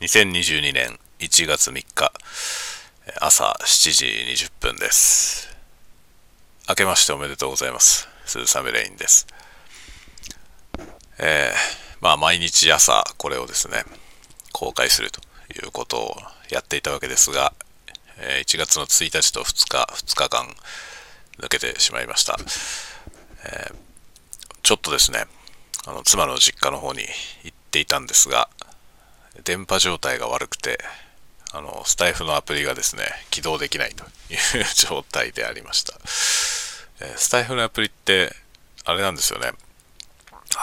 2022年1月3日朝7時20分です。明けましておめでとうございます。スーサメレインです。えー、まあ毎日朝これをですね公開するということをやっていたわけですが1月の1日と2日2日間抜けてしまいました、えー、ちょっとですねあの妻の実家の方に行っていたんですが電波状態が悪くてあのスタイフのアプリがですね起動できないという状態でありました、えスタイフのアプリってあれなんですよね。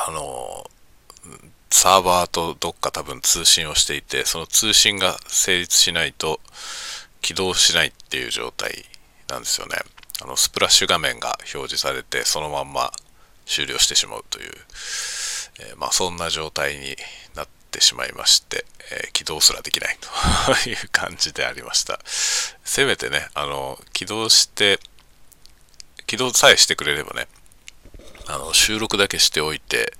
あのサーバーとどっか多分通信をしていてその通信が成立しないと起動しないっていう状態なんですよね。あのスプラッシュ画面が表示されてそのまんま終了してしまうという、えー、まあそんな状態になってしまいまして、えー、起動すらできないという感じでありました。せめてねあの起動して起動さえしてくれればねあの収録だけしておいて、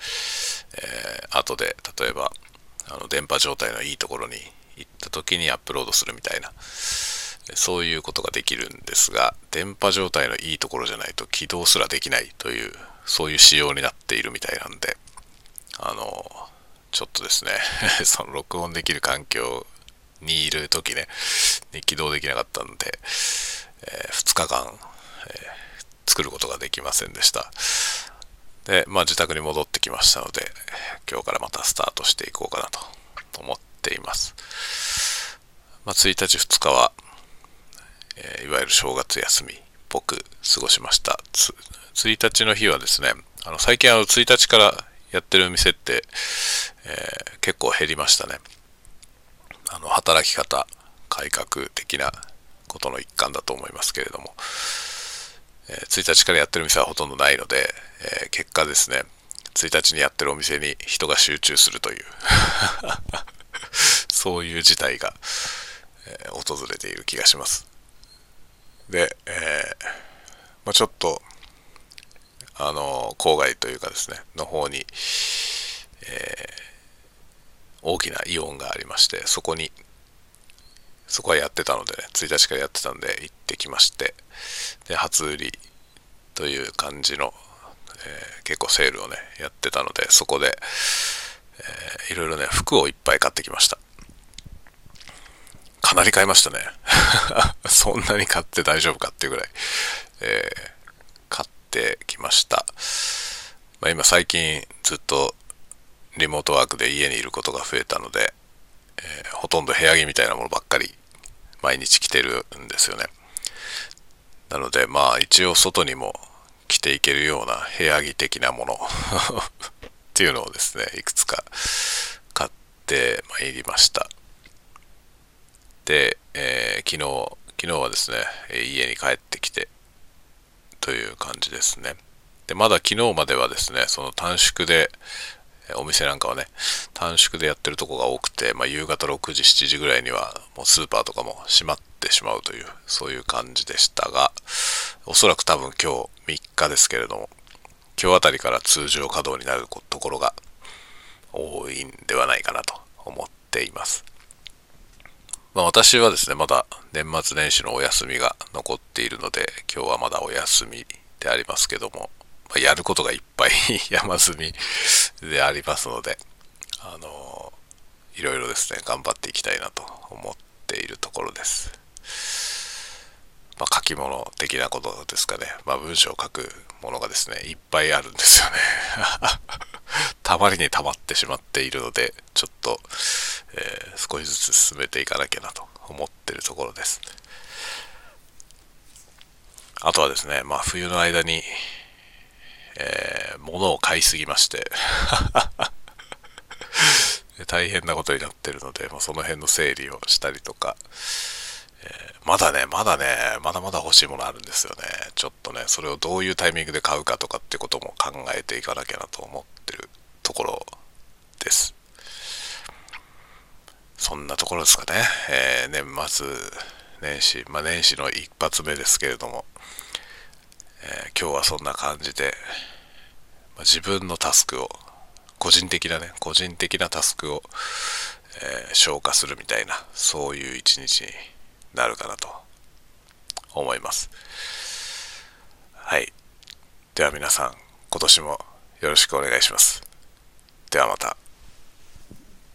えー、後で例えばあの電波状態のいいところに行った時にアップロードするみたいなそういうことができるんですが電波状態のいいところじゃないと起動すらできないというそういう仕様になっているみたいなんであのちょっとですね。その録音できる環境にいる時ね。に起動できなかったんで、えー、2日間、えー、作ることができませんでした。でまあ自宅に戻ってきましたので今日からまたスタートしていこうかなと思っています。まあ、1日2日はえー、いわゆる正月休みっぽく過ごしました。1日の日はですね、あの最近あの1日からやってる店って、えー、結構減りましたね。あの働き方改革的なことの一環だと思いますけれども、えー、1日からやってる店はほとんどないので、えー、結果ですね1日にやってるお店に人が集中するという。そういう事態が、えー、訪れている気がします。で、え、まあ、ちょっとあの郊外というかですねの方に、大きなイオンがありましてそこにそこはやってたのでね1日からやってたんで行ってきましてで初売りという感じの、えー、結構セールをねやってたのでそこで、えー、いろいろね服をいっぱい買ってきましたかなり買いましたね そんなに買って大丈夫かっていうぐらい、えー、買ってきました。まあ、今最近ずっとリモートワークで家にいることが増えたので、えー、ほとんど部屋着みたいなものばっかり毎日着てるんですよね。なのでまあ一応外にも着ていけるような部屋着的なもの っていうのをですねいくつか買ってまいりました。で、えー、昨日、昨日はですね、家に帰ってきてという感じですね。で、まだ昨日まではですね、その短縮で、お店なんかはね、短縮でやってるとこが多くて、まあ、夕方6時、7時ぐらいにはもうスーパーとかも閉まってしまうという、そういう感じでしたが、おそらく多分今日3日ですけれども、今日あたりから通常稼働になるところが多いんではないかなと思っています。まあ、私はですね、まだ年末年始のお休みが残っているので、今日はまだお休みでありますけども、まあ、やることがいっぱい 山積みでありますので、あのいろいろですね、頑張っていきたいなと思っているところです。まあ、書き物的なことですかね。まあ、文章を書くものがですね、いっぱいあるんですよね。たまりに溜まってしまっているので、ちょっと、えー、少しずつ進めていかなきゃなと思ってるところです。あとはですね、まあ冬の間に、えー、物を買いすぎまして 大変なことになってるので、まあ、その辺の整理をしたりとか、えー、まだね、まだね、まだまだ欲しいものあるんですよね。ちょっとね、それをどういうタイミングで買うかとかってことも考えていかなきゃなと思ってるところです。そんなところですかね。えー、年末年始、まあ、年始の一発目ですけれども、えー、今日はそんな感じで、まあ、自分のタスクを、個人的なね、個人的なタスクを、えー、消化するみたいなそういう一日になるかなと思います。はい。では皆さん今年もよろしくお願いします。ではまた。